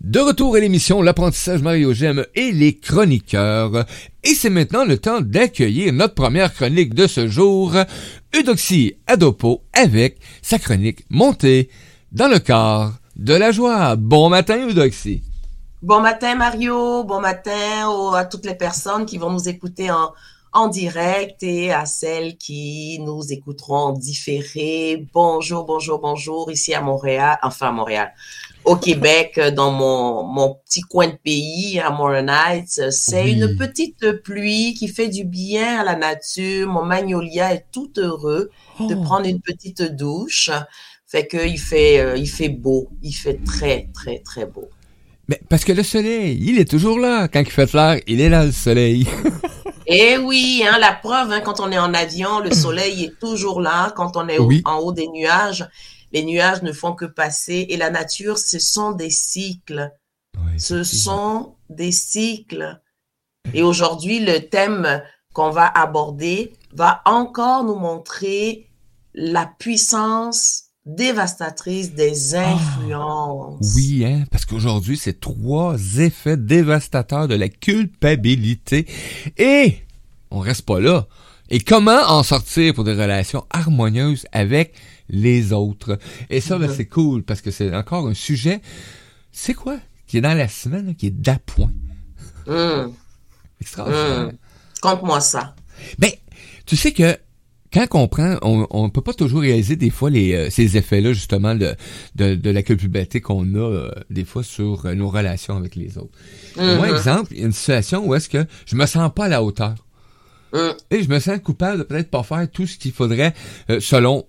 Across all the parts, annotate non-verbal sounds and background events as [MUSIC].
De retour à l'émission L'apprentissage Mario Gem et les chroniqueurs. Et c'est maintenant le temps d'accueillir notre première chronique de ce jour, Eudoxie Adopo avec sa chronique montée dans le corps de la joie. Bon matin Eudoxie. Bon matin Mario, bon matin à toutes les personnes qui vont nous écouter en, en direct et à celles qui nous écouteront en différé. Bonjour, bonjour, bonjour, ici à Montréal, enfin à Montréal, au Québec, dans mon, mon petit coin de pays, à Montréal Heights. C'est une petite pluie qui fait du bien à la nature. Mon magnolia est tout heureux de oh. prendre une petite douche. Fait qu'il fait, euh, il fait beau. Il fait très, très, très beau. Mais parce que le soleil, il est toujours là. Quand il fait clair, il est là, le soleil. [LAUGHS] Eh oui, hein, la preuve, hein, quand on est en avion, le [CLEARS THROAT] soleil est toujours là. Quand on est en haut des nuages, les nuages ne font que passer. Et la nature, ce sont des cycles. ce sont des cycles. Et aujourd'hui, le thème qu'on va aborder va encore nous montrer la puissance dévastatrice des ah, influences. oui, hein, parce qu'aujourd'hui, c'est trois effets dévastateurs de la culpabilité. Et on reste pas là. Et comment en sortir pour des relations harmonieuses avec les autres? Et ça, ben, mm-hmm. c'est cool, parce que c'est encore un sujet, c'est quoi? Qui est dans la semaine, qui est d'appoint? Mm. Extraordinaire. Mm. moi ça. Ben, tu sais que quand on prend, on ne peut pas toujours réaliser des fois les, euh, ces effets-là, justement, de, de, la culpabilité qu'on a euh, des fois sur euh, nos relations avec les autres. Moi, exemple, il y a une situation où est-ce que je me sens pas à la hauteur. Et je me sens coupable de peut-être pas faire tout ce qu'il faudrait selon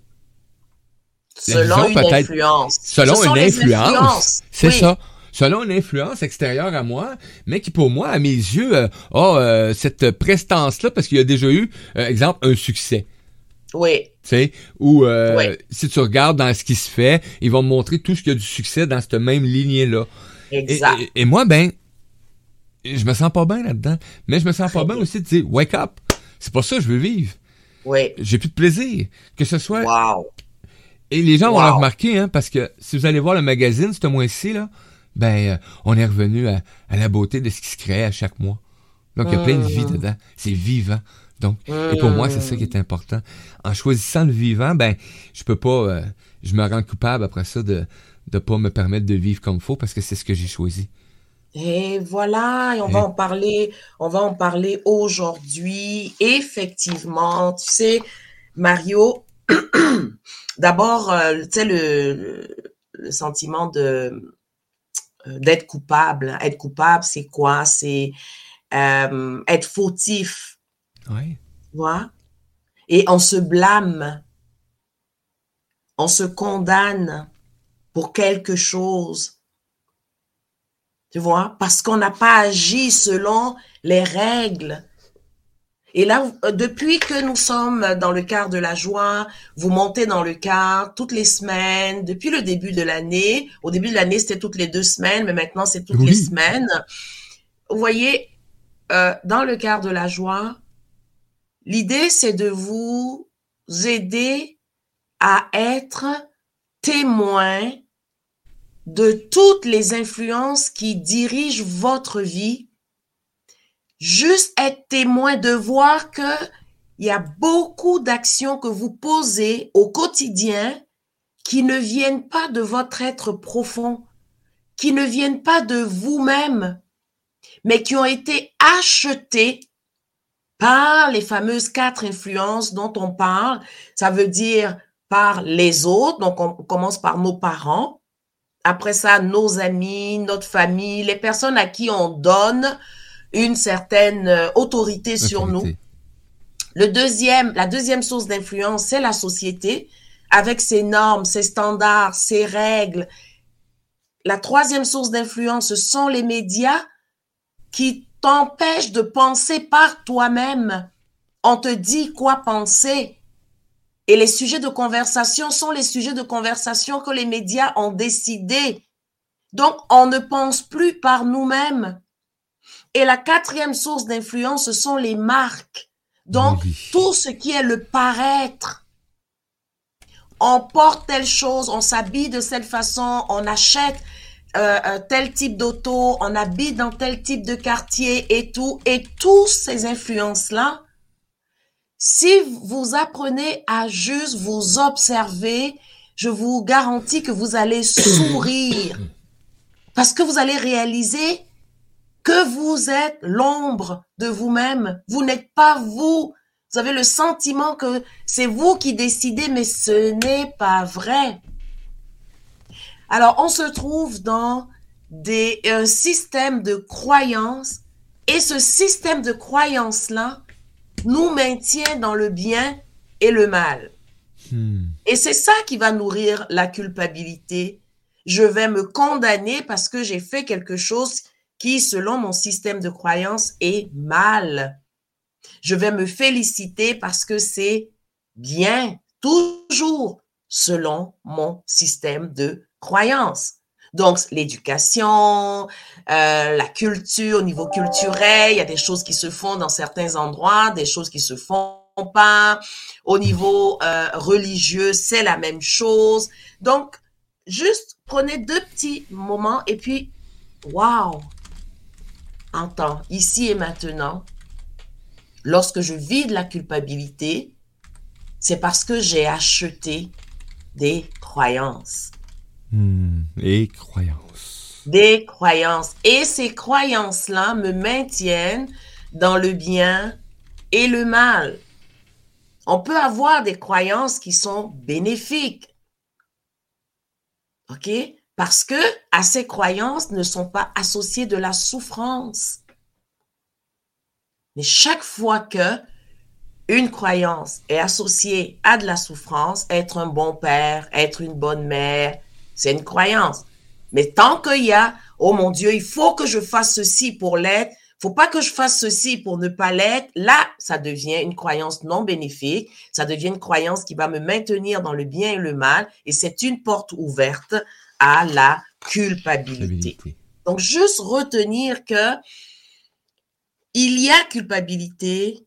selon une influence. Selon une influence. C'est ça selon une influence extérieure à moi, mais qui pour moi, à mes yeux, a cette prestance-là parce qu'il y a déjà eu, exemple, un succès. Oui. Tu sais, ou euh, si tu regardes dans ce qui se fait, ils vont montrer tout ce qui a du succès dans cette même lignée-là. Exact. Et, moi, ben, je me sens pas bien là-dedans. Mais je me sens pas bien aussi de dire, wake up. C'est pas ça que je veux vivre. Oui. J'ai plus de plaisir. Que ce soit. Wow. Et les gens vont le remarquer, hein, parce que si vous allez voir le magazine ce mois-ci, là, ben, euh, on est revenu à, la beauté de ce qui se crée à chaque mois. Donc, il y a plein de vie mmh. dedans. C'est vivant. Donc, et pour moi, c'est ça qui est important. En choisissant le vivant, ben, je peux pas, euh, je me rends coupable après ça de ne pas me permettre de vivre comme il faut parce que c'est ce que j'ai choisi. Et voilà, et on va en parler, on va en parler aujourd'hui. Effectivement, tu sais, Mario, [CLEARS THROAT] d'abord, euh, tu sais, le, le, sentiment de euh, d'être coupable. Être coupable, c'est quoi? C'est être fautif oui. Vois? Et on se blâme, on se condamne pour quelque chose. Tu vois? Parce qu'on n'a pas agi selon les règles. Et là, depuis que nous sommes dans le quart de la joie, vous montez dans le quart toutes les semaines, depuis le début de l'année. Au début de l'année, c'était toutes les deux semaines, mais maintenant, c'est toutes les semaines. Vous voyez, euh, dans le quart de la joie, L'idée, c'est de vous aider à être témoin de toutes les influences qui dirigent votre vie. Juste être témoin de voir que il y a beaucoup d'actions que vous posez au quotidien qui ne viennent pas de votre être profond, qui ne viennent pas de vous-même, mais qui ont été achetées par les fameuses quatre influences dont on parle. Ça veut dire par les autres. Donc, on commence par nos parents. Après ça, nos amis, notre famille, les personnes à qui on donne une certaine euh, autorité sur nous. Le deuxième, la deuxième source d'influence, c'est la société avec ses normes, ses standards, ses règles. La troisième source d'influence, ce sont les médias qui t'empêche de penser par toi-même. On te dit quoi penser. Et les sujets de conversation sont les sujets de conversation que les médias ont décidé. Donc, on ne pense plus par nous-mêmes. Et la quatrième source d'influence, ce sont les marques. Donc, tout ce qui est le paraître. On porte telle chose, on s'habille de cette façon, on achète euh, euh, tel type d'auto, on habite dans tel type de quartier et tout, et toutes ces influences-là, si vous apprenez à juste vous observer, je vous garantis que vous allez sourire [COUGHS] parce que vous allez réaliser que vous êtes l'ombre de vous-même. Vous, n'êtes pas vous. Vous avez le sentiment que c'est vous qui décidez, mais ce n'est pas vrai. Alors, on se trouve dans des, un système de croyances et ce système de croyances-là nous maintient dans le bien et le mal. Hmm. Et c'est ça qui va nourrir la culpabilité. Je vais me condamner parce que j'ai fait quelque chose qui, selon mon système de croyance, est mal. Je vais me féliciter parce que c'est bien, toujours selon mon système de croyances. Donc, l'éducation, euh, la culture, au niveau culturel, il y a des choses qui se font dans certains endroits, des choses qui se font pas. Au niveau euh, religieux, c'est la même chose. Donc, juste prenez deux petits moments et puis, waouh, entends, ici et maintenant, lorsque je vis de la culpabilité, c'est parce que j'ai acheté des croyances. Hmm, et croyances. Des croyances. Et ces croyances-là me maintiennent dans le bien et le mal. On peut avoir des croyances qui sont bénéfiques. OK? Parce que à ces croyances ne sont pas associées de la souffrance. Mais chaque fois que une croyance est associée à de la souffrance, être un bon père, être une bonne mère, c'est une croyance. Mais tant qu'il y a, oh mon Dieu, il faut que je fasse ceci pour l'être, faut pas que je fasse ceci pour ne pas l'être, là, ça devient une croyance non bénéfique, ça devient une croyance qui va me maintenir dans le bien et le mal, et c'est une porte ouverte à la culpabilité. Donc, juste retenir que il y a culpabilité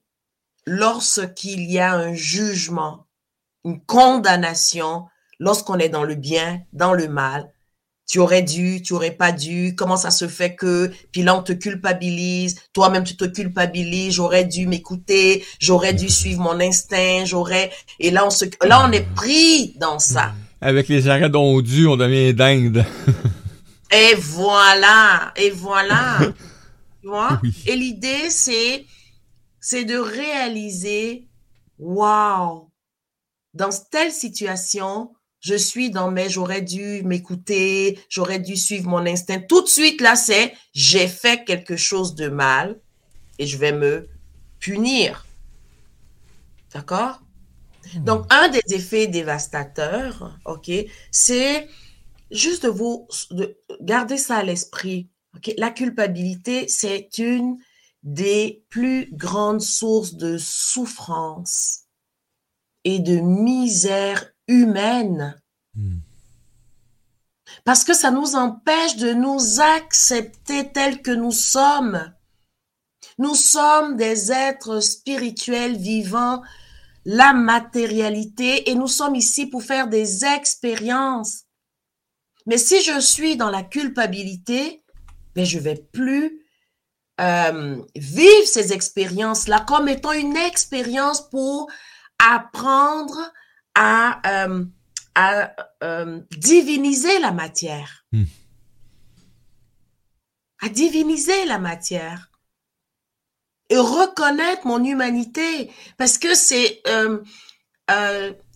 lorsqu'il y a un jugement, une condamnation lorsqu'on est dans le bien, dans le mal, tu aurais dû, tu aurais pas dû, comment ça se fait que, puis là on te culpabilise, toi-même tu te culpabilises, j'aurais dû m'écouter, j'aurais dû [LAUGHS] suivre mon instinct, j'aurais, et là on se, là on est pris dans ça. Avec les arrêts dû, on devient dingue. [LAUGHS] et voilà, et voilà, [LAUGHS] tu vois? Et l'idée c'est, c'est de réaliser, waouh, dans telle situation, je suis dans mes, j'aurais dû m'écouter, j'aurais dû suivre mon instinct. Tout de suite, là, c'est j'ai fait quelque chose de mal et je vais me punir. D'accord? Donc, un des effets dévastateurs, OK, c'est juste de vous de garder ça à l'esprit. La culpabilité, c'est une des plus grandes sources de souffrance et de misère humaine. Hmm. Parce que ça nous empêche de nous accepter tels que nous sommes. Nous sommes des êtres spirituels vivant la matérialité et nous sommes ici pour faire des expériences. Mais si je suis dans la culpabilité, ben je vais plus euh, vivre ces expériences-là comme étant une expérience pour apprendre à, euh, à euh, diviniser la matière. Hmm. À diviniser la matière. Reconnaître mon humanité. Parce que c'est... Euh,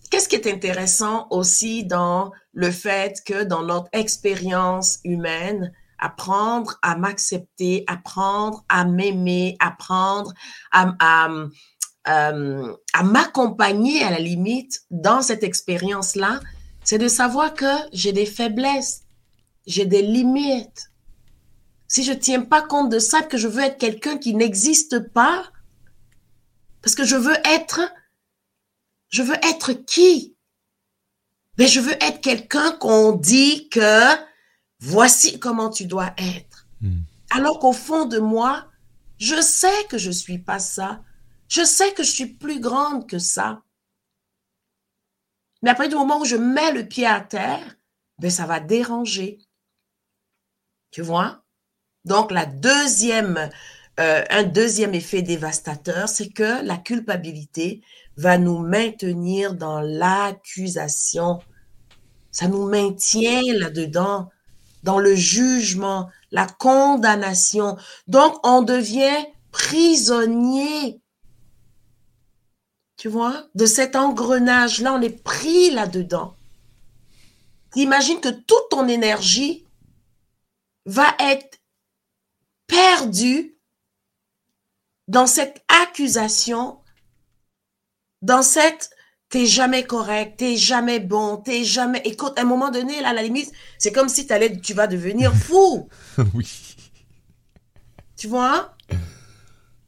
qu'est-ce qui est intéressant aussi dans le fait que dans notre expérience humaine, apprendre à m'accepter, apprendre à m'aimer, apprendre à, euh, à m'accompagner à la limite dans cette expérience-là, c'est de savoir que j'ai des faiblesses, j'ai des limites. Si je tiens pas compte de ça, que je veux être quelqu'un qui n'existe pas, parce que je veux être, je veux être qui? Mais ben, je veux être quelqu'un qu'on dit que voici comment tu dois être. Hmm. Alors qu'au fond de moi, je sais que je suis pas ça. Je sais que je suis plus grande que ça. Mais après du moment où je mets le pied à terre, ben ça va déranger. Tu vois? Donc, euh, un deuxième effet dévastateur, c'est que la culpabilité va nous maintenir dans l'accusation. Ça nous maintient là-dedans, dans le jugement, la condamnation. Donc, on devient prisonnier. Tu vois, de cet engrenage-là, on est pris là-dedans. Imagine que toute ton énergie va être perdue dans cette accusation, dans cette t'es jamais correct, t'es jamais bon, t'es jamais. Écoute, à un moment donné, là, à la limite, c'est comme si allais, tu vas devenir [LAUGHS] fou. oui. Tu vois?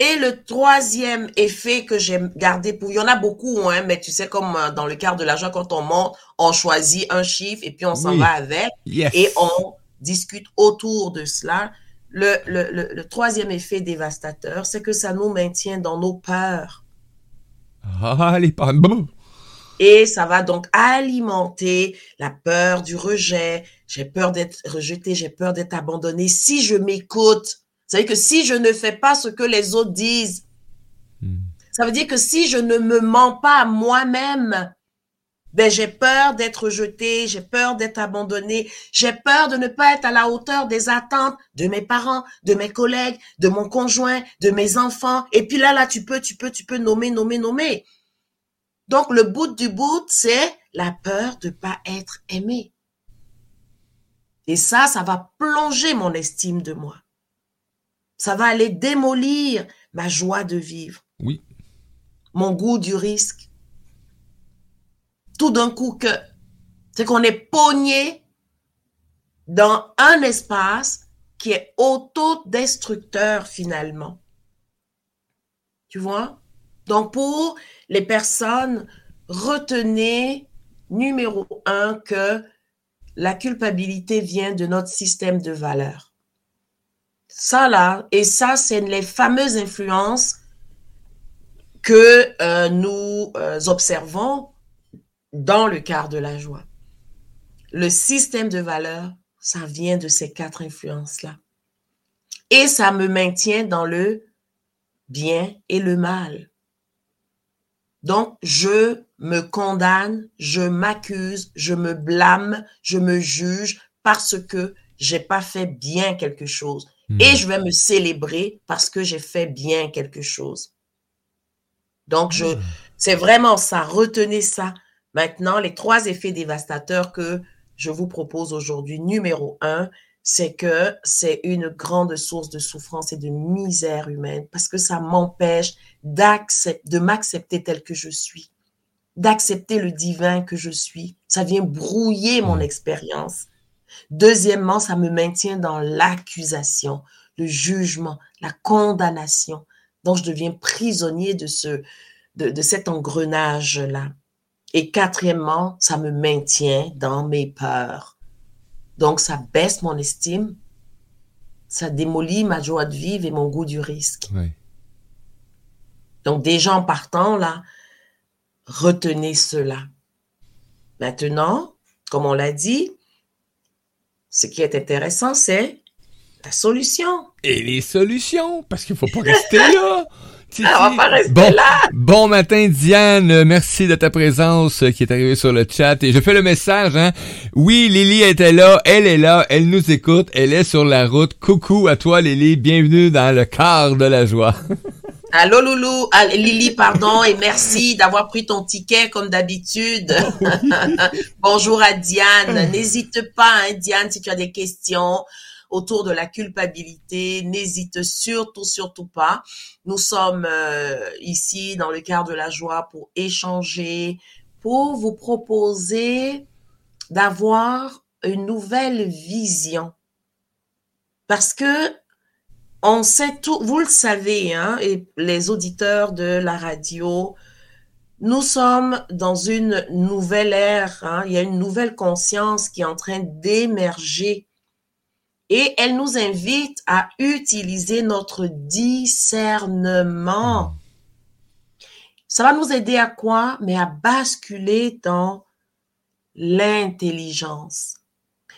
Et le troisième effet que j'ai gardé pour, il y en a beaucoup, hein, mais tu sais, comme euh, dans le quart de l'argent, quand on monte, on choisit un chiffre et puis on s'en va avec et on discute autour de cela. Le, le, le, le troisième effet dévastateur, c'est que ça nous maintient dans nos peurs. Ah, les bon. Et ça va donc alimenter la peur du rejet. J'ai peur d'être rejeté, j'ai peur d'être abandonné. Si je m'écoute, ça veut dire que si je ne fais pas ce que les autres disent, hmm. ça veut dire que si je ne me mens pas à moi-même, ben j'ai peur d'être rejeté, j'ai peur d'être abandonné, j'ai peur de ne pas être à la hauteur des attentes de mes parents, de mes collègues, de mon conjoint, de mes enfants. Et puis là, là, tu peux, tu peux, tu peux nommer, nommer, nommer. Donc, le bout du bout, c'est la peur de pas être aimé. Et ça, ça va plonger mon estime de moi. Ça va aller démolir ma joie de vivre. Oui. Mon goût du risque. Tout d'un coup c'est qu'on est pogné dans un espace qui est autodestructeur finalement. Tu vois? Donc pour les personnes, retenez, numéro un, que la culpabilité vient de notre système de valeurs. Ça là, et ça, c'est les fameuses influences que euh, nous euh, observons dans le quart de la joie. Le système de valeurs, ça vient de ces quatre influences-là. Et ça me maintient dans le bien et le mal. Donc, je me condamne, je m'accuse, je me blâme, je me juge parce que j'ai pas fait bien quelque chose. Hmm. Et je vais me célébrer parce que j'ai fait bien quelque chose. Donc, je, hmm. c'est vraiment ça. Retenez ça. Maintenant, les trois effets dévastateurs que je vous propose aujourd'hui. Numéro un, c'est que c'est une grande source de souffrance et de misère humaine parce que ça m'empêche de m'accepter tel que je suis, d'accepter le divin que je suis. Ça vient brouiller mon expérience. Deuxièmement, ça me maintient dans l'accusation, le jugement, la condamnation. Donc, je deviens prisonnier de ce, de, de cet engrenage-là. Et quatrièmement, ça me maintient dans mes peurs donc, ça baisse mon estime, ça démolit ma joie de vivre et mon goût du risque. Donc, déjà en partant, là, retenez cela. Maintenant, comme on l'a dit, ce qui est intéressant, c'est la solution. Et les solutions, parce qu'il ne faut pas rester là. [LAUGHS] Ah, on va pas rester bon, là. Bon matin, Diane. Merci de ta présence euh, qui est arrivée sur le chat. Et je fais le message, hein. Oui, Lily était là. Elle est là. Elle nous écoute. Elle est sur la route. Coucou à toi, Lily. Bienvenue dans le quart de la joie. [LAUGHS] Allô, Loulou. Ah, Lily, pardon. Et merci d'avoir pris ton ticket comme d'habitude. [LAUGHS] Bonjour à Diane. N'hésite pas, hein, Diane, si tu as des questions autour de la culpabilité, n'hésite surtout, surtout pas. Nous sommes euh, ici dans le quart de la joie pour échanger, pour vous proposer d'avoir une nouvelle vision. Parce que on sait tout, vous le savez, hein, et les auditeurs de la radio, nous sommes dans une nouvelle ère, hein, il y a une nouvelle conscience qui est en train d'émerger et elle nous invite à utiliser notre discernement. Ça va nous aider à quoi? Mais à basculer dans l'intelligence.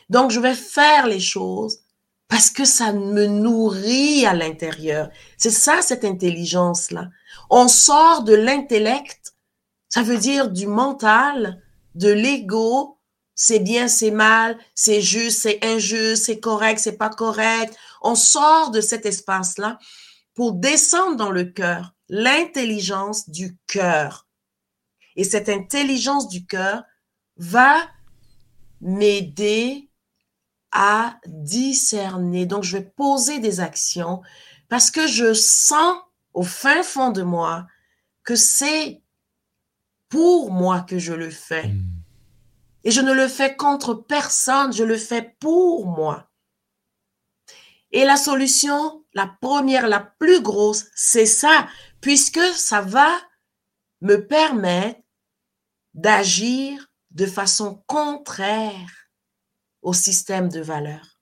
Donc, je vais faire les choses parce que ça me nourrit à l'intérieur. C'est ça, cette intelligence-là. On sort de l'intellect, ça veut dire du mental, de l'ego, c'est bien, c'est mal, c'est juste, c'est injuste, c'est correct, c'est pas correct. On sort de cet espace-là pour descendre dans le cœur, l'intelligence du cœur. Et cette intelligence du cœur va m'aider à discerner. Donc, je vais poser des actions parce que je sens au fin fond de moi que c'est pour moi que je le fais. Hmm. Et je ne le fais contre personne, je le fais pour moi. Et la solution, la première, la plus grosse, c'est ça, puisque ça va me permettre d'agir de façon contraire au système de valeurs,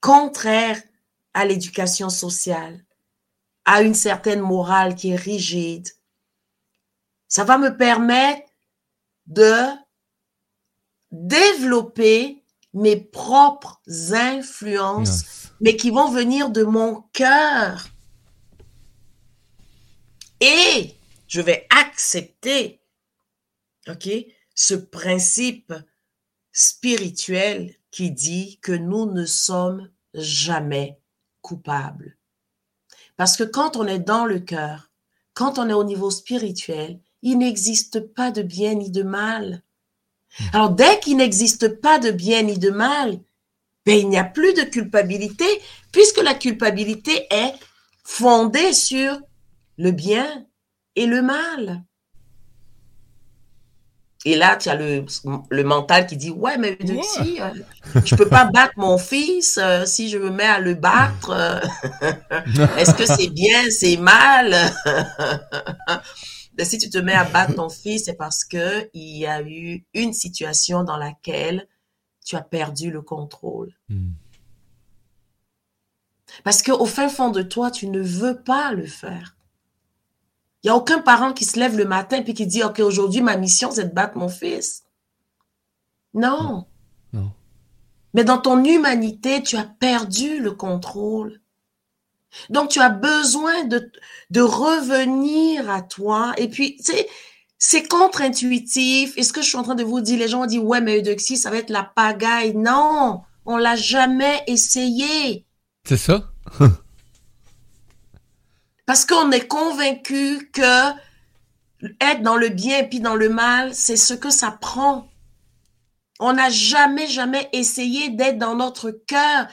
contraire à l'éducation sociale, à une certaine morale qui est rigide. Ça va me permettre de développer mes propres influences, mais qui vont venir de mon cœur. Et je vais accepter, OK, ce principe spirituel qui dit que nous ne sommes jamais coupables. Parce que quand on est dans le cœur, quand on est au niveau spirituel, il n'existe pas de bien ni de mal. Alors dès qu'il n'existe pas de bien ni de mal, ben, il n'y a plus de culpabilité puisque la culpabilité est fondée sur le bien et le mal. Et là, tu as le, le mental qui dit Ouais, mais si, euh, je peux pas battre mon fils euh, si je me mets à le battre. Euh, [LAUGHS] est-ce que c'est bien, c'est mal Si tu te mets à battre ton fils, c'est parce que il y a eu une situation dans laquelle tu as perdu le contrôle. Hmm. Parce qu'au fin fond de toi, tu ne veux pas le faire. Il n'y a aucun parent qui se lève le matin et qui dit, OK, aujourd'hui, ma mission, c'est de battre mon fils. Non. non. Mais dans ton humanité, tu as perdu le contrôle. Donc, tu as besoin de, de revenir à toi. Et puis, tu sais, c'est contre-intuitif. Et ce que je suis en train de vous dire, les gens ont dit, ouais, mais Eudoxie, ça va être la pagaille. Non, on l'a jamais essayé. C'est ça? [LAUGHS] Parce qu'on est convaincu que être dans le bien et puis dans le mal, c'est ce que ça prend. On n'a jamais, jamais essayé d'être dans notre cœur.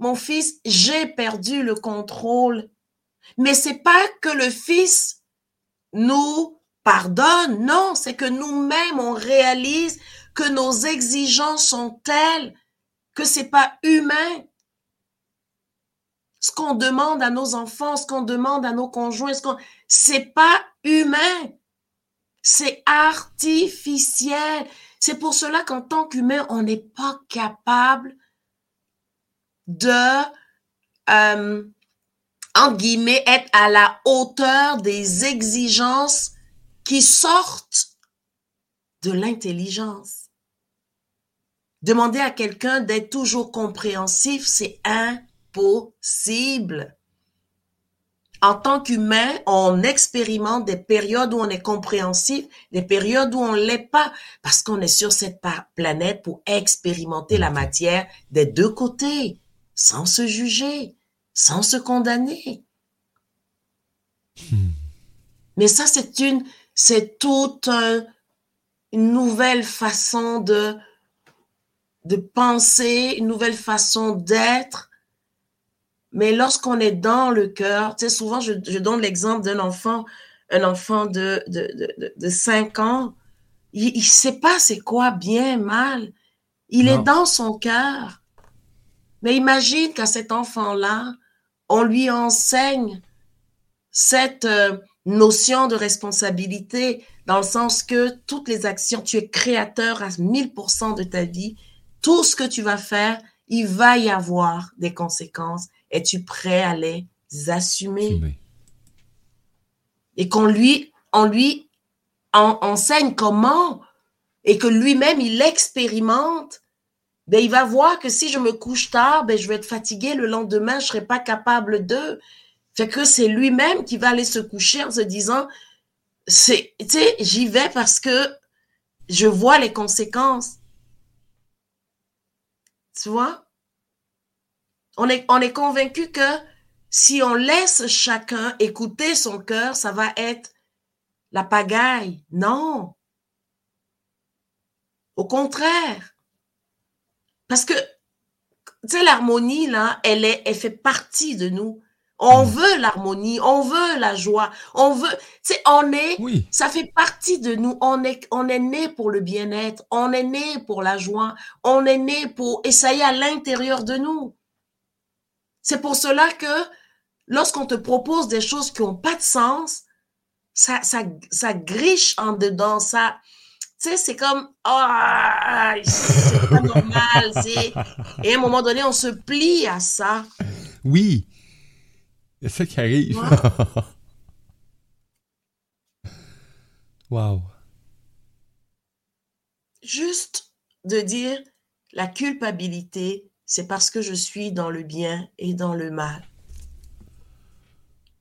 Mon fils, j'ai perdu le contrôle. Mais c'est pas que le fils nous pardonne. Non, c'est que nous-mêmes, on réalise que nos exigences sont telles que c'est pas humain ce qu'on demande à nos enfants, ce qu'on demande à nos conjoints, ce qu'on, c'est pas humain. C'est artificiel. C'est pour cela qu'en tant qu'humain, on n'est pas capable de, euh, en guillemets, être à la hauteur des exigences qui sortent de l'intelligence. Demander à quelqu'un d'être toujours compréhensif, c'est un possible. En tant qu'humain, on expérimente des périodes où on est compréhensif, des périodes où on l'est pas, parce qu'on est sur cette planète pour expérimenter la matière des deux côtés, sans se juger, sans se condamner. Hmm. Mais ça, c'est une, c'est toute une nouvelle façon de, de penser, une nouvelle façon d'être mais lorsqu'on est dans le cœur, tu sais, souvent, je, donne l'exemple d'un enfant, un enfant de, de, de, de 5 ans, il ne sait pas c'est quoi bien, mal. Il est dans son cœur. Mais imagine qu'à cet enfant-là, on lui enseigne cette euh, notion de responsabilité dans le sens que toutes les actions, tu es créateur à 1000% de ta vie. Tout ce que tu vas faire, il va y avoir des conséquences es-tu prêt à les assumer? Et qu'on lui, on lui enseigne comment et que lui-même, il expérimente ben, il va voir que si je me couche tard, ben, je vais être fatigué le lendemain, je serai pas capable de. Fait que c'est lui-même qui va aller se coucher en se disant, c'est, tu sais, j'y vais parce que je vois les conséquences. Tu vois? On est, on est convaincu que si on laisse chacun écouter son cœur, ça va être la pagaille. Non. Au contraire. Parce que, tu sais, l'harmonie, là, elle, est, elle fait partie de nous. On mm. veut l'harmonie, on veut la joie, on veut, tu sais, on est, oui. ça fait partie de nous. On est, on est né pour le bien-être, on est né pour la joie, on est né pour, et ça y est à l'intérieur de nous. C'est pour cela que lorsqu'on te propose des choses qui n'ont pas de sens, ça, ça, ça griche en dedans, ça, tu sais, c'est comme, ah, c'est pas normal, et à un moment donné, on se plie à ça. Oui. C'est ça qui arrive. [LAUGHS] wow. Juste de dire la culpabilité, c'est parce que je suis dans le bien et dans le mal.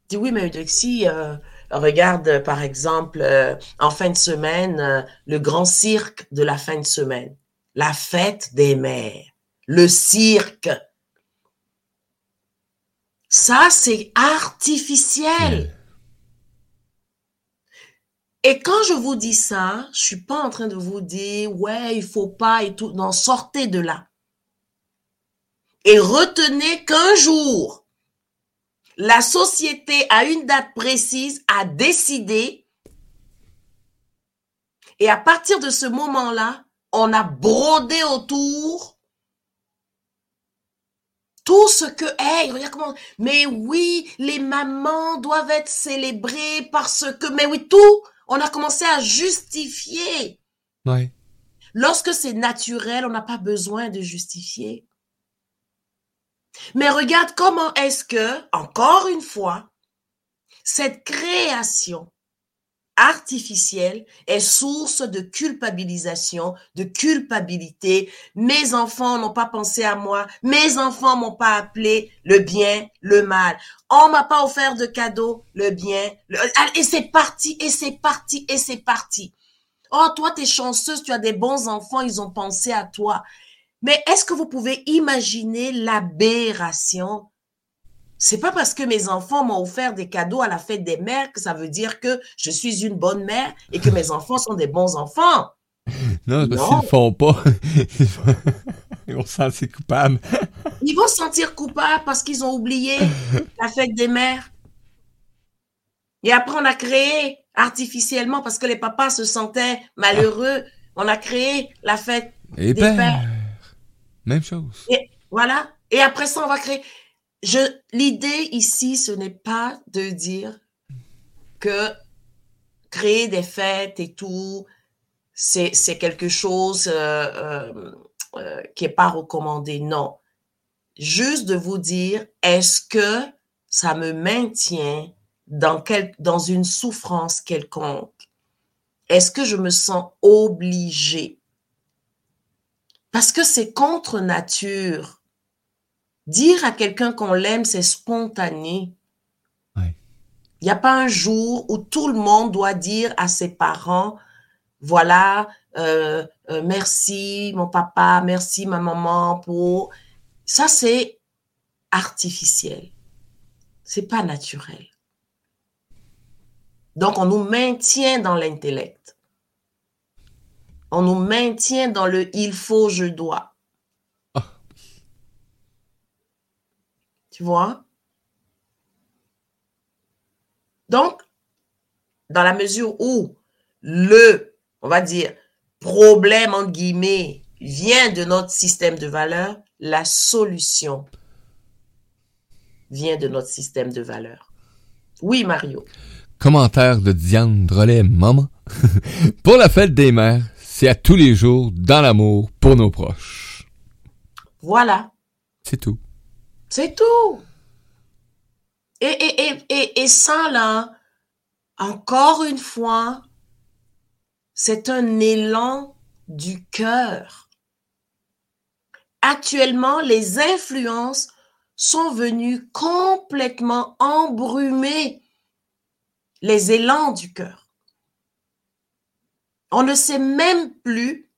Dis oui, mais si euh, regarde par exemple euh, en fin de semaine euh, le grand cirque de la fin de semaine, la fête des mères, le cirque ça, c'est artificiel. Et quand je vous dis ça, je suis pas en train de vous dire, ouais, il faut pas et tout. Non, sortez de là. Et retenez qu'un jour, la société, à une date précise, a décidé. Et à partir de ce moment-là, on a brodé autour tout ce que, hey, regarde comment, mais oui, les mamans doivent être célébrées parce que, mais oui, tout, on a commencé à justifier. Ouais. Lorsque c'est naturel, on n'a pas besoin de justifier. Mais regarde comment est-ce que, encore une fois, cette création artificielle est source de culpabilisation, de culpabilité. Mes enfants n'ont pas pensé à moi, mes enfants m'ont pas appelé le bien, le mal. On m'a pas offert de cadeau, le bien, ah, et c'est parti, et c'est parti, et c'est parti. Oh, toi, tu es chanceuse, tu as des bons enfants, ils ont pensé à toi. Mais est-ce que vous pouvez imaginer l'aberration? C'est pas parce que mes enfants m'ont offert des cadeaux à la fête des mères que ça veut dire que je suis une bonne mère et que mes enfants sont des bons enfants. Non, parce qu'ils ne font pas. [LAUGHS] Ils vont se sentir coupables. Ils vont se sentir coupables parce qu'ils ont oublié la fête des mères. Et après, on a créé artificiellement parce que les papas se sentaient malheureux. On a créé la fête des pères. Même chose. Voilà. Et après ça, on va créer l'idée ici, ce n'est pas de dire que créer des fêtes et tout, c'est, quelque chose euh, euh, euh, qui est pas recommandé. Non. Juste de vous dire, est-ce que ça me maintient dans une souffrance quelconque? Est-ce que je me sens obligée? Parce que c'est contre nature Dire à quelqu'un qu'on l'aime, c'est spontané. Il n'y a pas un jour où tout le monde doit dire à ses parents, voilà, euh, euh, merci mon papa, merci ma maman pour... Ça, c'est artificiel. C'est pas naturel. Donc, on nous maintient dans l'intellect. On nous maintient dans le il faut, je dois. Tu vois? Donc, dans la mesure où le, on va dire, problème, entre guillemets, vient de notre système de valeurs, la solution vient de notre système de valeurs. Oui, Mario. Commentaire de Diane Drolet, maman. [LAUGHS] pour la fête des mères, c'est à tous les jours dans l'amour pour nos proches. Voilà. C'est tout. C'est tout. Et, et, et, et, ça, là, encore une fois, c'est un élan du cœur. actuellement, les influences sont venues complètement embrumer les élans du cœur. On ne sait même plus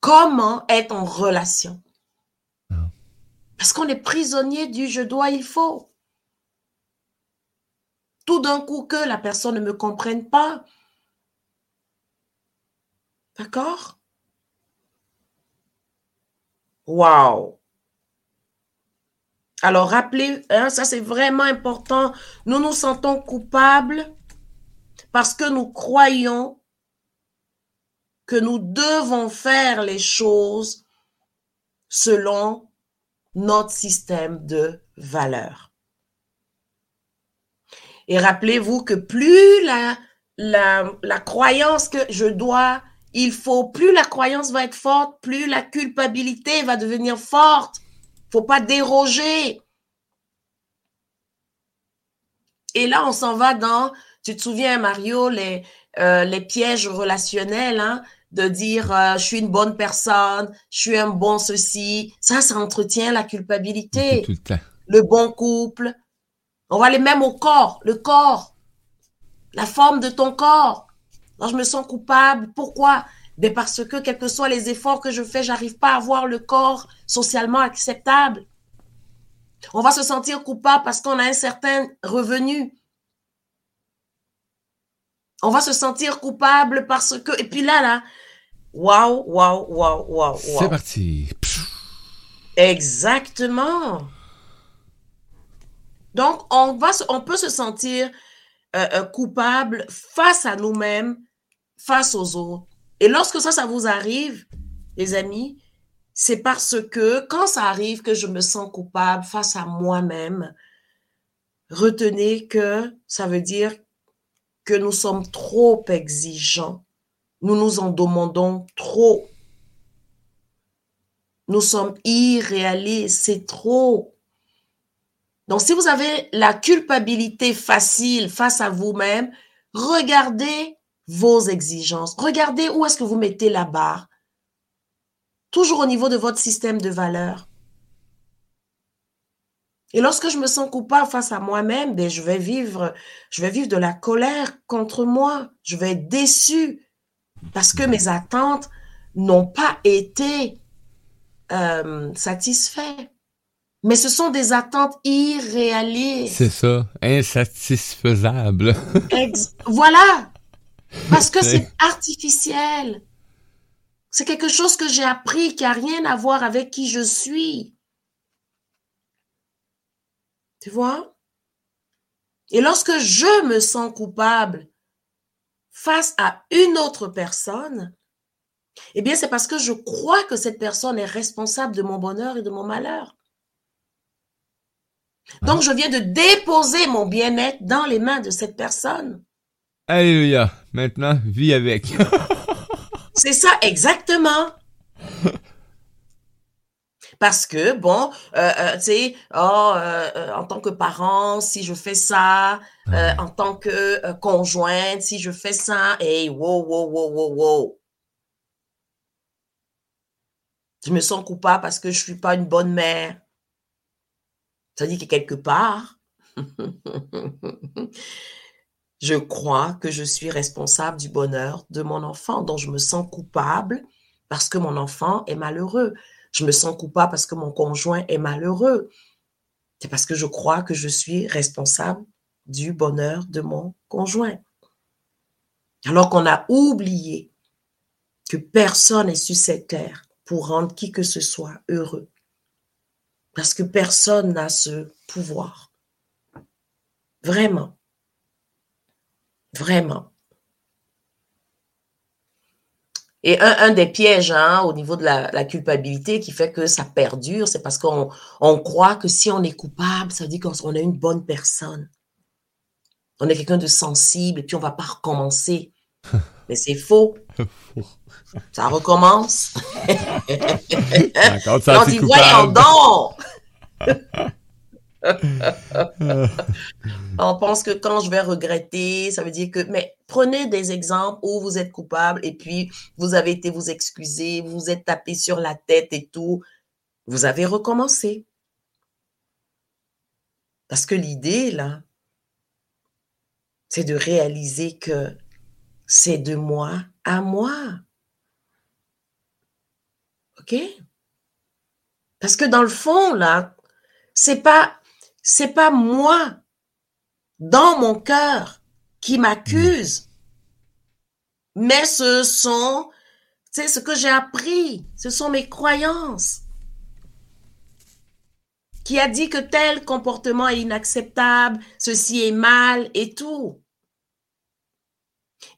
comment être en relation. Ah. Parce qu'on est prisonnier du je dois, il faut. Tout d'un coup que la personne ne me comprenne pas. D'accord? Wow. Alors, rappelez, hein, ça c'est vraiment important. Nous nous sentons coupables parce que nous croyons que nous devons faire les choses selon notre système de valeurs. Et rappelez-vous que plus la, la, la croyance que je dois, il faut, plus la croyance va être forte, plus la culpabilité va devenir forte. Faut pas déroger. Et là, on s'en va dans, tu te souviens, Mario, les, euh, les pièges relationnels, hein? De dire euh, je suis une bonne personne, je suis un bon ceci. Ça, ça entretient la culpabilité. le, bon couple. On va aller même au corps, le corps, la forme de ton corps. Quand je me sens coupable, pourquoi? Ben Parce que quels que soient les efforts que je fais, j'arrive pas à avoir le corps socialement acceptable. On va se sentir coupable parce qu'on a un certain revenu. On va se sentir coupable parce que... Et puis là, là, waouh, waouh, waouh, waouh, waouh. C'est parti. Exactement. Donc, on, va, on peut se sentir euh, euh, coupable face à nous-mêmes, face aux autres. Et lorsque ça, ça vous arrive, les amis, c'est parce que quand ça arrive que je me sens coupable face à moi-même, retenez que ça veut dire que nous sommes trop exigeants. Nous nous en demandons trop. Nous sommes irréalistes, c'est trop. Donc, si vous avez la culpabilité facile face à vous-même, regardez vos exigences. Regardez où est-ce que vous mettez la barre. Toujours au niveau de votre système de valeurs. Et lorsque je me sens coupable face à moi-même, ben, je vais vivre, je vais vivre de la colère contre moi. Je vais être déçu parce que mes attentes n'ont pas été euh, satisfaites. Mais ce sont des attentes irréalistes. C'est ça, insatisfaisables. [LAUGHS] voilà, parce que c'est artificiel. C'est quelque chose que j'ai appris qui a rien à voir avec qui je suis. Tu vois? Et lorsque je me sens coupable face à une autre personne, eh bien, c'est parce que je crois que cette personne est responsable de mon bonheur et de mon malheur. Donc, je viens de déposer mon bien-être dans les mains de cette personne. Alléluia. Maintenant, vis avec. c'est ça, exactement. [LAUGHS] Parce que, bon, euh, euh, tu sais, oh, euh, en tant que parent, si je fais ça, en tant que conjointe, si je fais ça, hey, wow, wow, wow, wow, wow. Je me sens coupable parce que je suis pas une bonne mère. Ça dit que quelque part, [LAUGHS] je crois que je suis responsable du bonheur de mon enfant, dont je me sens coupable parce que mon enfant est malheureux. Je me sens coupable parce que mon conjoint est malheureux. C'est parce que je crois que je suis responsable du bonheur de mon conjoint. Alors qu'on a oublié que personne n'est sur cette terre pour rendre qui que ce soit heureux. Parce que personne n'a ce pouvoir. Vraiment. Vraiment. Et un, des pièges hein, au niveau de la, culpabilité qui fait que ça perdure, c'est parce qu'on on croit que si on est coupable, ça veut dire qu'on est une bonne personne. On est quelqu'un de sensible et puis on va pas recommencer. [LAUGHS] Mais c'est faux. [LAUGHS] Ça recommence. on dit, voyons donc! [LAUGHS] on pense que quand je vais regretter, ça veut dire que, mais prenez des exemples où vous êtes coupable et puis vous avez été vous excuser, vous vous êtes tapé sur la tête et tout. vous avez recommencé. Parce que l'idée, là, c'est de réaliser que c'est de moi à moi. OK? Parce que dans le fond, là, c'est pas, c'est pas moi, dans mon cœur, qui m'accuse, mais ce sont, c'est ce que j'ai appris, ce sont mes croyances qui a dit que tel comportement est inacceptable, ceci est mal et tout.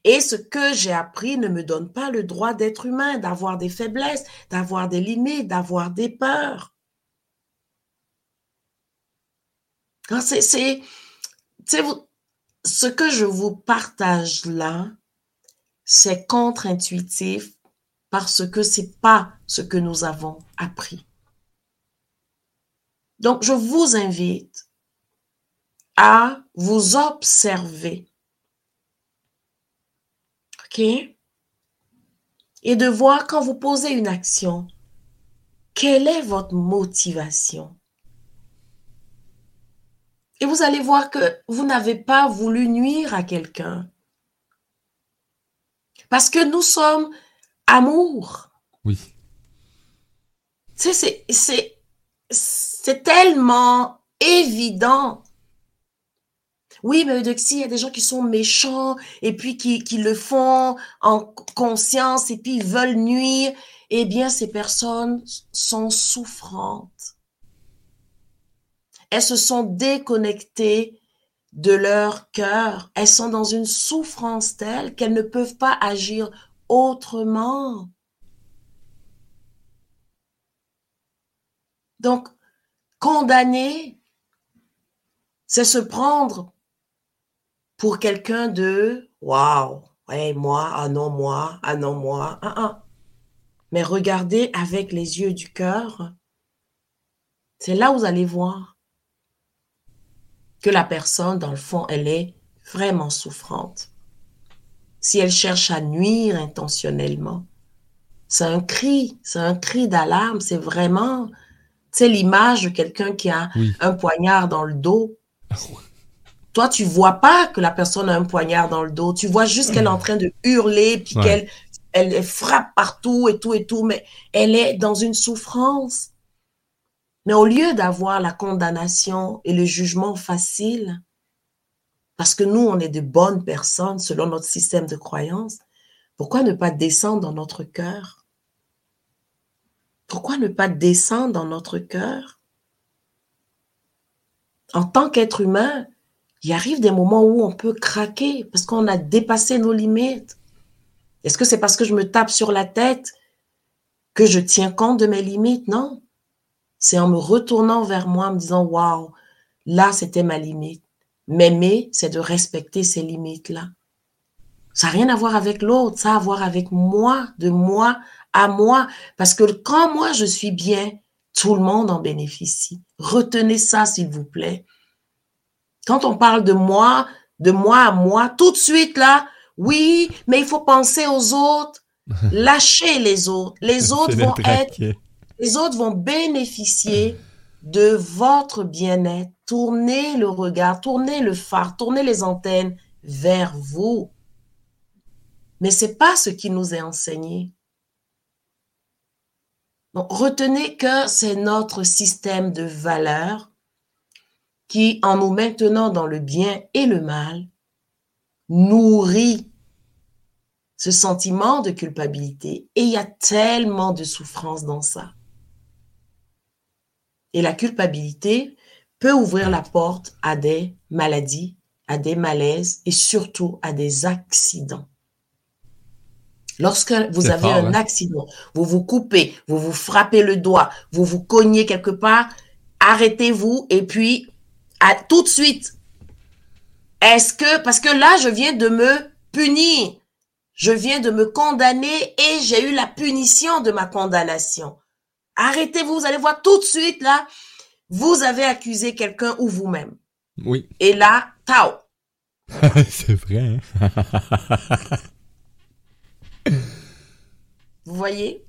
Et ce que j'ai appris ne me donne pas le droit d'être humain, d'avoir des faiblesses, d'avoir des limites, d'avoir des peurs. C'est, ce que je vous partage là, c'est contre-intuitif parce que c'est pas ce que nous avons appris. Donc, je vous invite à vous observer. Et de voir quand vous posez une action, quelle est votre motivation? Et vous allez voir que vous n'avez pas voulu nuire à quelqu'un. Parce que nous sommes amour. Oui. C'est, c'est, c'est tellement évident. Oui, mais il y a des gens qui sont méchants et puis qui, qui le font en conscience et puis ils veulent nuire. Eh bien, ces personnes sont souffrantes. Elles se sont déconnectées de leur cœur. Elles sont dans une souffrance telle qu'elles ne peuvent pas agir autrement. Donc, condamner, c'est se prendre pour quelqu'un de waouh, ouais, moi, ah non, moi, ah non, moi, ah, ah. Mais regardez avec les yeux du cœur, c'est là où vous allez voir que la personne, dans le fond, elle est vraiment souffrante. Si elle cherche à nuire intentionnellement, c'est un cri, c'est un cri d'alarme, c'est vraiment c'est l'image de quelqu'un qui a un poignard dans le dos. Toi, tu vois pas que la personne a un poignard dans le dos. Tu vois juste qu'elle est en train de hurler, puis qu'elle elle frappe partout et tout et tout, mais elle est dans une souffrance. Mais au lieu d'avoir la condamnation et le jugement facile, parce que nous, on est de bonnes personnes selon notre système de croyance, pourquoi ne pas descendre dans notre cœur? Pourquoi ne pas descendre dans notre cœur? En tant qu'être humain, il arrive des moments où on peut craquer parce qu'on a dépassé nos limites. Est-ce que c'est parce que je me tape sur la tête que je tiens compte de mes limites? Non. C'est en me retournant vers moi, en me disant Waouh, là, c'était ma limite. M'aimer, c'est de respecter ces limites-là. Ça n'a rien à voir avec l'autre, ça a à voir avec moi, de moi à moi, parce que quand moi je suis bien, tout le monde en bénéficie. Retenez ça, s'il vous plaît. Quand on parle de moi, de moi à moi, tout de suite là, oui, mais il faut penser aux autres. [LAUGHS] Lâchez les autres. Les autres vont être, les autres vont bénéficier de votre bien-être. Tournez le regard, tournez le phare, tournez les antennes vers vous. Mais c'est pas ce qui nous est enseigné. Donc, retenez que c'est notre système de valeurs qui, en nous maintenant dans le bien et le mal, nourrit ce sentiment de culpabilité. Et il y a tellement de souffrance dans ça. Et la culpabilité peut ouvrir la porte à des maladies, à des malaises et surtout à des accidents. Lorsque vous avez un hein? accident, vous vous coupez, vous vous frappez le doigt, vous vous cognez quelque part, arrêtez-vous et puis à, tout de suite. Est-ce que, parce que là, je viens de me punir, je viens de me condamner et j'ai eu la punition de ma condamnation. Arrêtez-vous, vous allez voir tout de suite là, vous avez accusé quelqu'un ou vous-même. Oui. Et là, tao. [LAUGHS] C'est vrai. Hein? [LAUGHS] Vous voyez?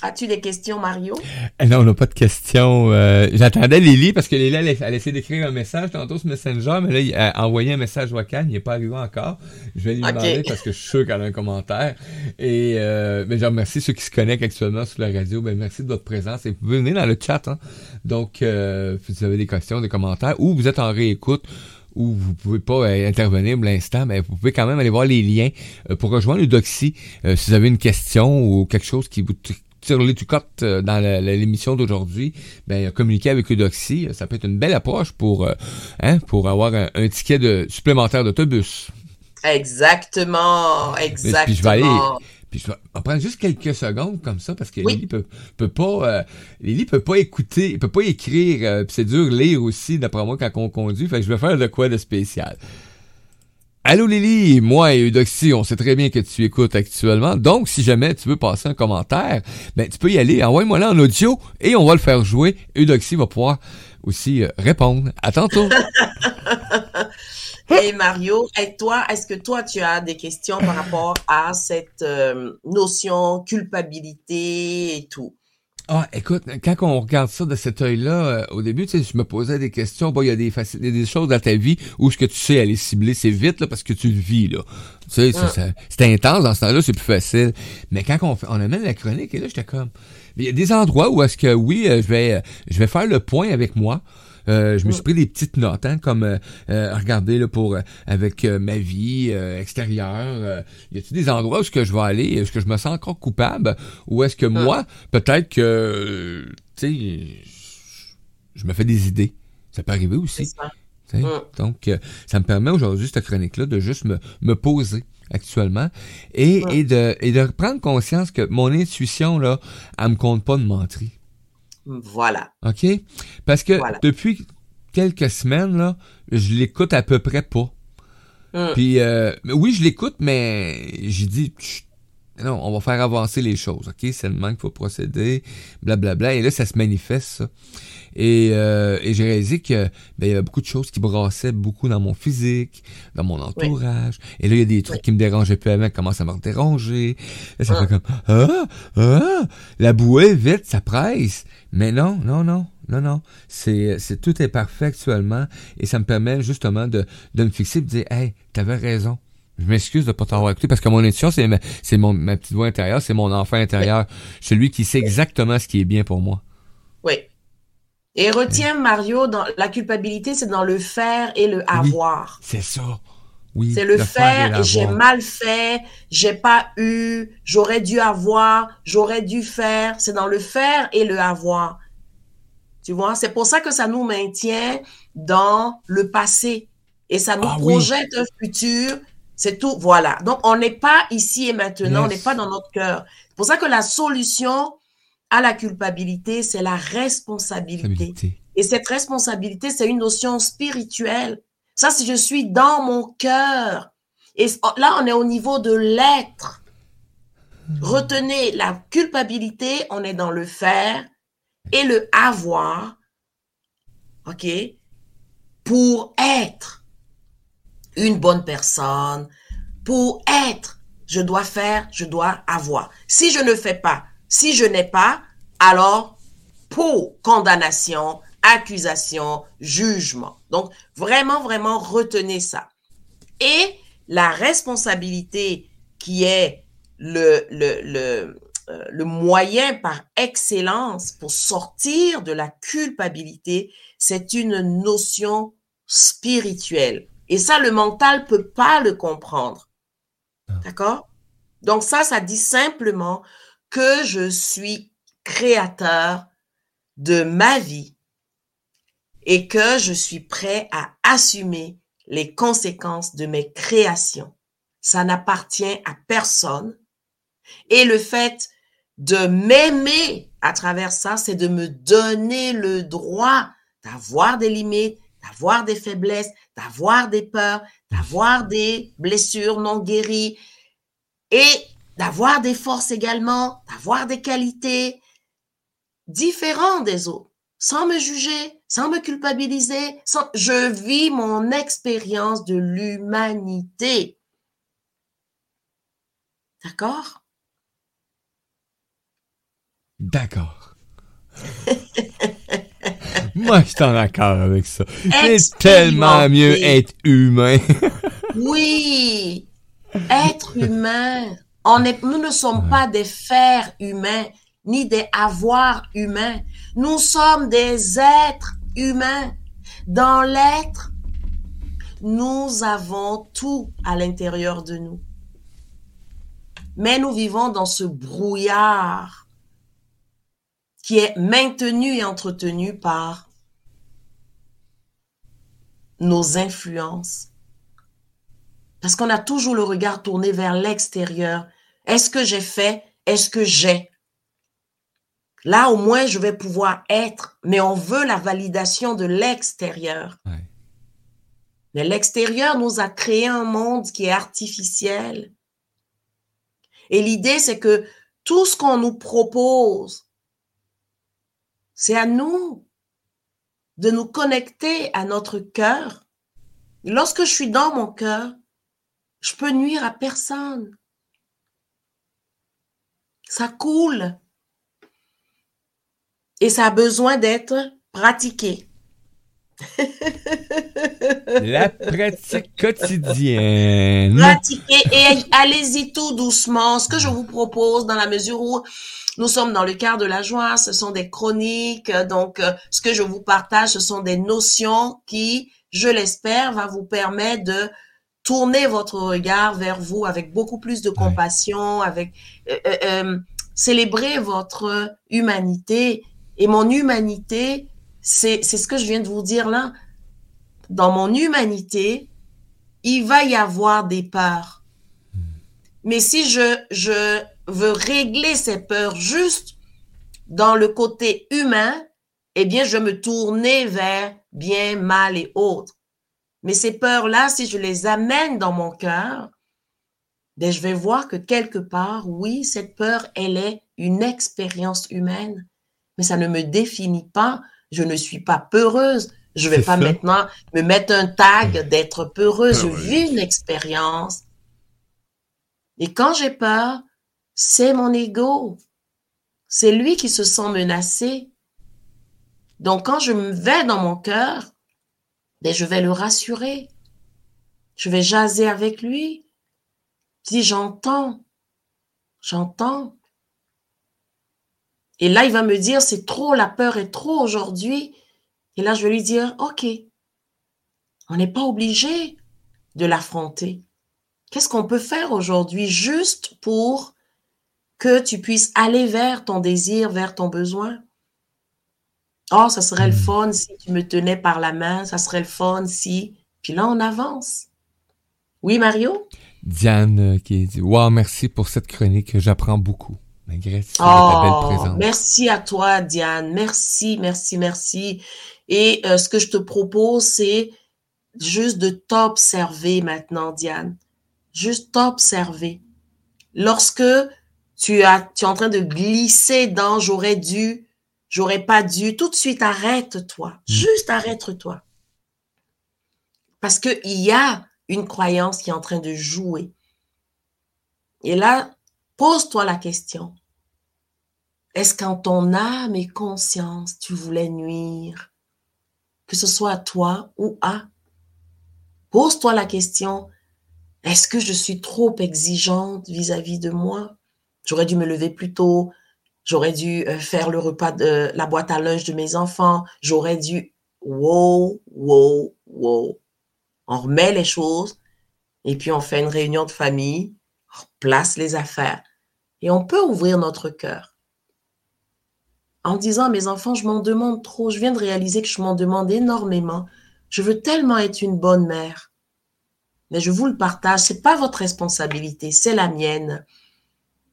As-tu des questions, Mario? Euh, non, on n'a pas de questions. Euh, j'attendais Lily parce que Lily, elle, elle a essayé d'écrire un message tantôt sur Messenger, mais là, elle a envoyé un message vocal, il n'est pas arrivé encore. Je vais lui demander parce que je suis sûr qu'elle a un commentaire. Et euh, ben, je remercie ceux qui se connectent actuellement sur la radio. Ben, merci de votre présence et vous venez dans le chat. Hein. Donc, euh, si vous avez des questions, des commentaires, ou vous êtes en réécoute, ou vous pouvez pas intervenir pour l'instant, mais vous pouvez quand même aller voir les liens pour rejoindre le Doxy si vous avez une question ou quelque chose qui vous sur les euh, dans l'émission d'aujourd'hui, ben, communiquer avec Eudoxie, ça peut être une belle approche pour, euh, hein, pour avoir un, ticket de, supplémentaire d'autobus. Exactement, exactement. Puis je vais aller, puis je vais prendre juste quelques secondes comme ça parce que Lily peut, peut pas, euh, Lily peut pas écouter, peut pas écrire, puis c'est dur lire aussi d'après moi quand on conduit. Fait que je vais faire de quoi de spécial. Allô Lily, moi et Eudoxie, on sait très bien que tu écoutes actuellement. Donc, si jamais tu veux passer un commentaire, ben tu peux y aller. Envoie-moi là en audio et on va le faire jouer. Eudoxie va pouvoir aussi euh, répondre. À tantôt. [LAUGHS] Et Mario, et toi, est-ce que toi, tu as des questions par rapport à cette euh, notion culpabilité et tout? Ah, écoute, quand on regarde ça de cet œil-là, euh, au début, tu sais, je me posais des questions. Bon, il y a des, des choses dans ta vie où ce que tu sais aller cibler, c'est vite, là, parce que tu le vis, là. Tu sais, c'est intense dans ce temps-là, c'est plus facile. Mais quand on, on amène la chronique, et là, j'étais comme... Il y a des endroits où est-ce que, oui, euh, je vais, euh, je vais faire le point avec moi. Euh, je me suis pris des petites notes, hein, comme euh, euh regarder là, pour avec ma vie extérieure. y a-t-il des endroits où est-ce que je vais aller, est-ce que je me sens encore coupable, ou est-ce que moi, peut-être que tu sais, je me fais des idées. Ça peut arriver aussi. Donc, ça me permet aujourd'hui, cette chronique-là, de juste me, me poser actuellement et, et, de, et de prendre conscience que mon intuition, là, elle me compte pas de mentir. Voilà. OK? Parce que depuis quelques semaines, là, je l'écoute à peu près pas. Hum. Puis, euh, oui, je l'écoute, mais j'ai dit, non, on va faire avancer les choses, OK? C'est le manque qu'il faut procéder, blablabla. Et là, ça se manifeste, ça. Et, euh, et j'ai réalisé que ben, il y avait beaucoup de choses qui brassaient beaucoup dans mon physique, dans mon entourage. Et là, il y a des trucs qui me dérangeaient plus avant qui commencent à me déranger. Là, ça ah. fait comme Ah! Ah! La bouée, vite, ça presse. Mais non, non, non. Non, non, c'est, c'est tout est parfait actuellement et ça me permet justement de, de me fixer et de dire, hey, t'avais raison. Je m'excuse de pas t'avoir écouté parce que mon intuition, c'est ma, c'est mon, ma petite voix intérieure, c'est mon enfant intérieur, celui qui sait exactement ce qui est bien pour moi. Oui, et retiens, Mario, dans la culpabilité, c'est dans le faire et le avoir. c'est ça. Oui, c'est le, faire, et, j'ai mal fait, j'ai pas eu, j'aurais dû avoir, j'aurais dû faire. C'est dans le faire et le avoir. Tu vois, c'est pour ça que ça nous maintient dans le passé et ça nous ah projette un futur. C'est tout. Voilà. Donc, on n'est pas ici et maintenant, on n'est pas dans notre cœur. C'est pour ça que la solution, à la culpabilité, c'est la responsabilité. Et cette responsabilité, c'est une notion spirituelle. Ça, si je suis dans mon cœur. Et là, on est au niveau de l'être. Retenez la culpabilité, on est dans le faire et le avoir. OK? Pour être une bonne personne, pour être, je dois faire, je dois avoir. Si je ne fais pas, si je n'ai pas, alors pour condamnation, accusation, jugement. Donc, vraiment, vraiment, retenez ça. Et la responsabilité qui est le, le, le, euh, le moyen par excellence pour sortir de la culpabilité, c'est une notion spirituelle. Et ça, le mental peut pas le comprendre. Ah. D'accord? Donc ça, ça dit simplement que je suis créateur de ma vie et que je suis prêt à assumer les conséquences de mes créations. Ça n'appartient à personne. Et le fait de m'aimer à travers ça, c'est de me donner le droit d'avoir des limites, d'avoir des faiblesses, d'avoir des peurs, d'avoir des blessures non guéries et d'avoir des forces également, d'avoir des qualités différentes des autres, sans me juger, sans me culpabiliser, sans... je vis mon expérience de l'humanité. D'accord? D'accord. [LAUGHS] Moi, je suis en accord avec ça. C'est tellement mieux être humain. [LAUGHS] oui, être humain. On est, nous ne sommes pas des fers humains, ni des avoirs humains. Nous sommes des êtres humains. Dans l'être, nous avons tout à l'intérieur de nous. Mais nous vivons dans ce brouillard qui est maintenu et entretenu par nos influences. Parce qu'on a toujours le regard tourné vers l'extérieur. Est-ce que j'ai fait? Est-ce que j'ai? Là, au moins, je vais pouvoir être, mais on veut la validation de l'extérieur. Mais l'extérieur nous a créé un monde qui est artificiel. Et l'idée, c'est que tout ce qu'on nous propose, c'est à nous de nous connecter à notre cœur. Lorsque je suis dans mon cœur, je peux nuire à personne. Ça coule. Et ça a besoin d'être pratiqué. [LAUGHS] La pratique quotidienne. Pratiquez et allez-y tout doucement. Ce que je vous propose dans la mesure où nous sommes dans le quart de la joie, ce sont des chroniques. Donc, euh, ce que je vous partage, ce sont des notions qui, je l'espère, va vous permettre de tourner votre regard vers vous avec beaucoup plus de compassion, avec euh, euh, célébrer votre humanité. Et mon humanité, c'est ce que je viens de vous dire là. Dans mon humanité, il va y avoir des peurs. Mais si je, je veux régler ces peurs juste dans le côté humain, eh bien, je me tourner vers bien, mal et autres. Mais ces peurs-là, si je les amène dans mon cœur, ben, je vais voir que quelque part, oui, cette peur, elle est une expérience humaine, mais ça ne me définit pas. Je ne suis pas peureuse. Je vais pas maintenant me mettre un tag d'être peureuse. Je vis une expérience. Et quand j'ai peur, c'est mon ego. C'est lui qui se sent menacé. Donc quand je me vais dans mon cœur, ben, je vais le rassurer. Je vais jaser avec lui. Si j'entends, j'entends. Et là, il va me dire, c'est trop, la peur est trop aujourd'hui. Et là, je vais lui dire, OK, on n'est pas obligé de l'affronter. Qu'est-ce qu'on peut faire aujourd'hui juste pour que tu puisses aller vers ton désir, vers ton besoin? Oh, ça serait le hmm. fun si tu me tenais par la main, ça serait le fun si... Puis là, on avance. Oui, Mario? Diane euh, qui dit, wow, merci pour cette chronique, j'apprends beaucoup. oh, Merci à toi, Diane. Merci, merci, merci. Et euh, ce que je te propose, c'est juste de t'observer maintenant, Diane. Juste t'observer. Lorsque tu, as, tu es en train de glisser dans j'aurais dû, j'aurais pas dû, tout de suite arrête-toi. Mm. Juste arrête-toi. Parce qu'il y a une croyance qui est en train de jouer. Et là, pose-toi la question. Est-ce qu'en ton âme et conscience, tu voulais nuire? Que ce soit à toi ou à? Pose-toi la question. Est-ce que je suis trop exigeante vis-à-vis de moi? J'aurais dû me lever plus tôt. J'aurais dû euh, faire le repas de la boîte à lunch de mes enfants. J'aurais dû. Wow, wow, wow. On remet les choses et puis on fait une réunion de famille, on place les affaires et on peut ouvrir notre cœur en disant mes enfants, je m'en demande trop, je viens de réaliser que je m'en demande énormément. Je veux tellement être une bonne mère. Mais je vous le partage, c'est pas votre responsabilité, c'est la mienne.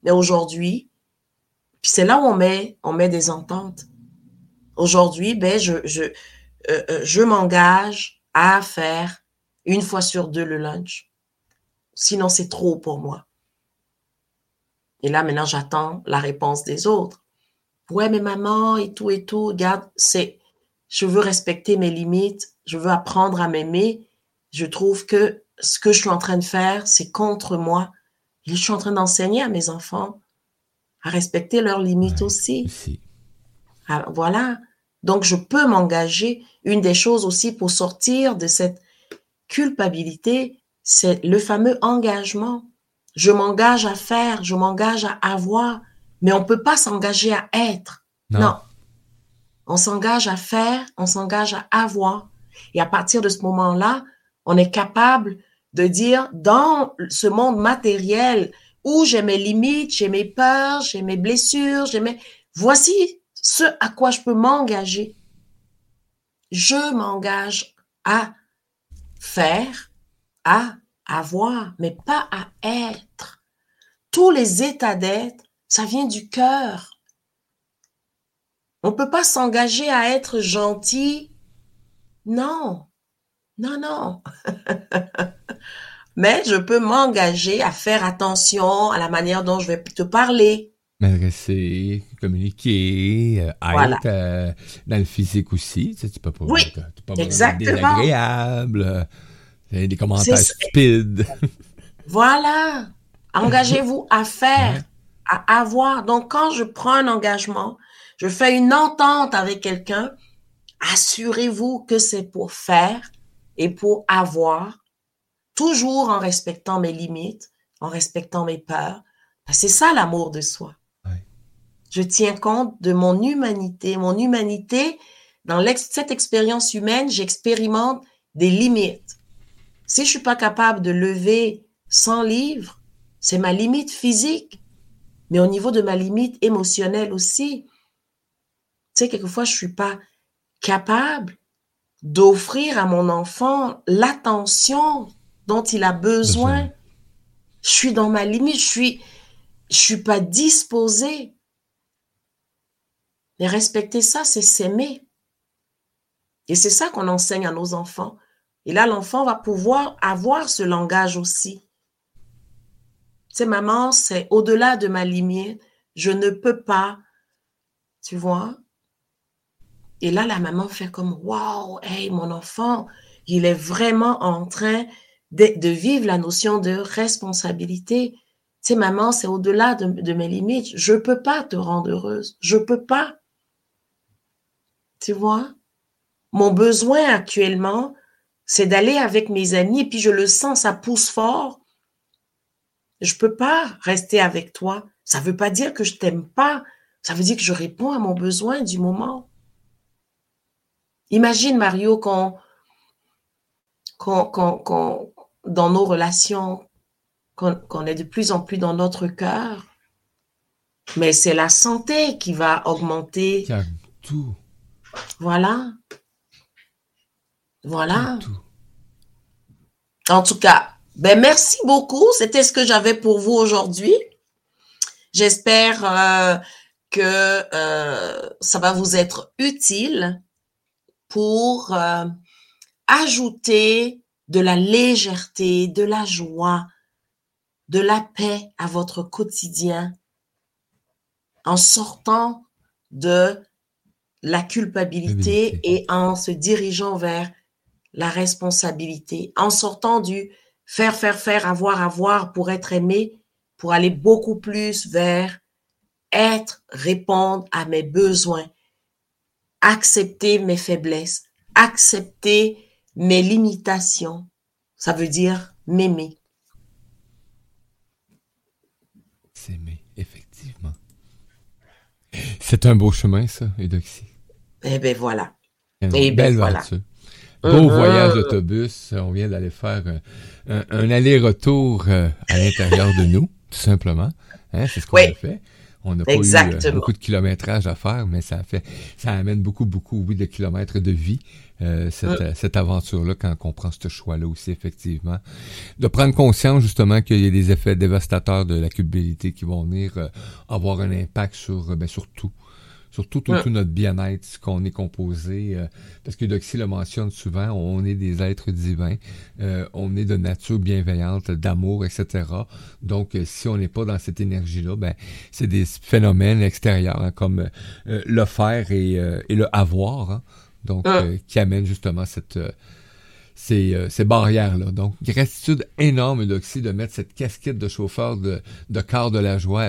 Mais aujourd'hui, puis c'est là où on met, on met des ententes. Aujourd'hui, ben, je, je, euh, euh, je m'engage à faire une fois sur deux le lunch. Sinon, c'est trop pour moi. Et là, maintenant, j'attends la réponse des autres. Ouais, mais maman, et tout, et tout, regarde, c'est, je veux respecter mes limites, je veux apprendre à m'aimer. Je trouve que ce que je suis en train de faire, c'est contre moi. Je suis en train d'enseigner à mes enfants à respecter leurs limites aussi. Ah, voilà. Donc, je peux m'engager. Une des choses aussi pour sortir de cette culpabilité, c'est le fameux engagement. Je m'engage à faire, je m'engage à avoir, mais on ne peut pas s'engager à être. non. On s'engage à faire, on s'engage à avoir. Et à partir de ce moment-là, on est capable de dire, dans ce monde matériel où j'ai mes limites, j'ai mes peurs, j'ai mes blessures, j'ai mes... Voici ce à quoi je peux m'engager. Je m'engage à faire, à avoir, mais pas à être. Tous les états d'être, ça vient du cœur. On ne peut pas s'engager à être gentil. Non, non, non. [LAUGHS] Mais je peux m'engager à faire attention à la manière dont je vais te parler. M'adresser, communiquer, euh, être euh, dans le physique aussi. Tu, sais, peux pas, oui, pas exactement. désagréable, euh, des commentaires stupides. [LAUGHS] voilà. Engagez-vous à faire, à avoir. Donc, quand je prends un engagement, je fais une entente avec quelqu'un, assurez-vous que c'est pour faire et pour avoir, toujours en respectant mes limites, en respectant mes peurs. C'est ça l'amour de soi. Je tiens compte de mon humanité. Mon humanité, dans cette expérience humaine, j'expérimente des limites. Si je suis pas capable de lever 100 livres, c'est ma limite physique, mais au niveau de ma limite émotionnelle aussi. Tu sais, quelquefois, je suis pas capable d'offrir à mon enfant l'attention dont il a besoin. Je suis dans ma limite, je suis, je suis pas disposée. Mais respecter ça, c'est s'aimer. Et c'est ça qu'on enseigne à nos enfants. Et là, l'enfant va pouvoir avoir ce langage aussi. Tu sais, maman, c'est au-delà de ma limite. Je ne peux pas, tu vois, et là, la maman fait comme, waouh, hey, mon enfant, il est vraiment en train de, vivre la notion de responsabilité. Tu sais, maman, c'est au-delà de, mes limites. Je ne peux pas te rendre heureuse. Je ne peux pas. Tu vois? Mon besoin actuellement, c'est d'aller avec mes amis et puis je le sens, ça pousse fort. Je ne peux pas rester avec toi. Ça ne veut pas dire que je t'aime pas. Ça veut dire que je réponds à mon besoin du moment. Imagine, Mario, qu'on, dans nos relations, qu'on, est de plus en plus dans notre cœur, mais c'est la santé qui va augmenter. tout. Voilà. Voilà. En tout cas, ben merci beaucoup. C'était ce que j'avais pour vous aujourd'hui. J'espère euh, que euh, ça va vous être utile pour euh, ajouter de la légèreté, de la joie, de la paix à votre quotidien en sortant de la culpabilité et en se dirigeant vers la responsabilité, en sortant du faire, faire, faire, avoir, avoir pour être aimé, pour aller beaucoup plus vers être, répondre à mes besoins, accepter mes faiblesses, accepter mes limitations. Ça veut dire m'aimer. S'aimer, effectivement. C'est un beau chemin, ça, Eudoxie. Eh bien, voilà. Une eh ben, belle voilà. Beau uh-huh. voyage d'autobus. On vient d'aller faire un, aller-retour euh, à l'intérieur de nous, tout simplement. Hein, c'est ce qu'on a fait. On n'a pas eu euh, beaucoup de kilométrage à faire, mais ça fait, ça amène beaucoup, beaucoup, oui, de kilomètres de vie. Euh, cette, cette aventure-là, quand on prend ce choix-là aussi, effectivement. De prendre conscience, justement, qu'il y a des effets dévastateurs de la culpabilité qui vont venir euh, avoir un impact sur, ben, sur tout surtout tout, notre bien-être, ce qu'on est composé. Euh, parce que Doxy le mentionne souvent, on est des êtres divins, euh, on est de nature bienveillante, d'amour, etc. Donc, euh, si on n'est pas dans cette énergie-là, ben, c'est des phénomènes extérieurs, hein, comme le faire et, et le avoir, hein. Donc, qui amènent justement cette ces, ces barrières-là. Donc, gratitude énorme, Doxy, de mettre cette casquette de chauffeur de, de de la joie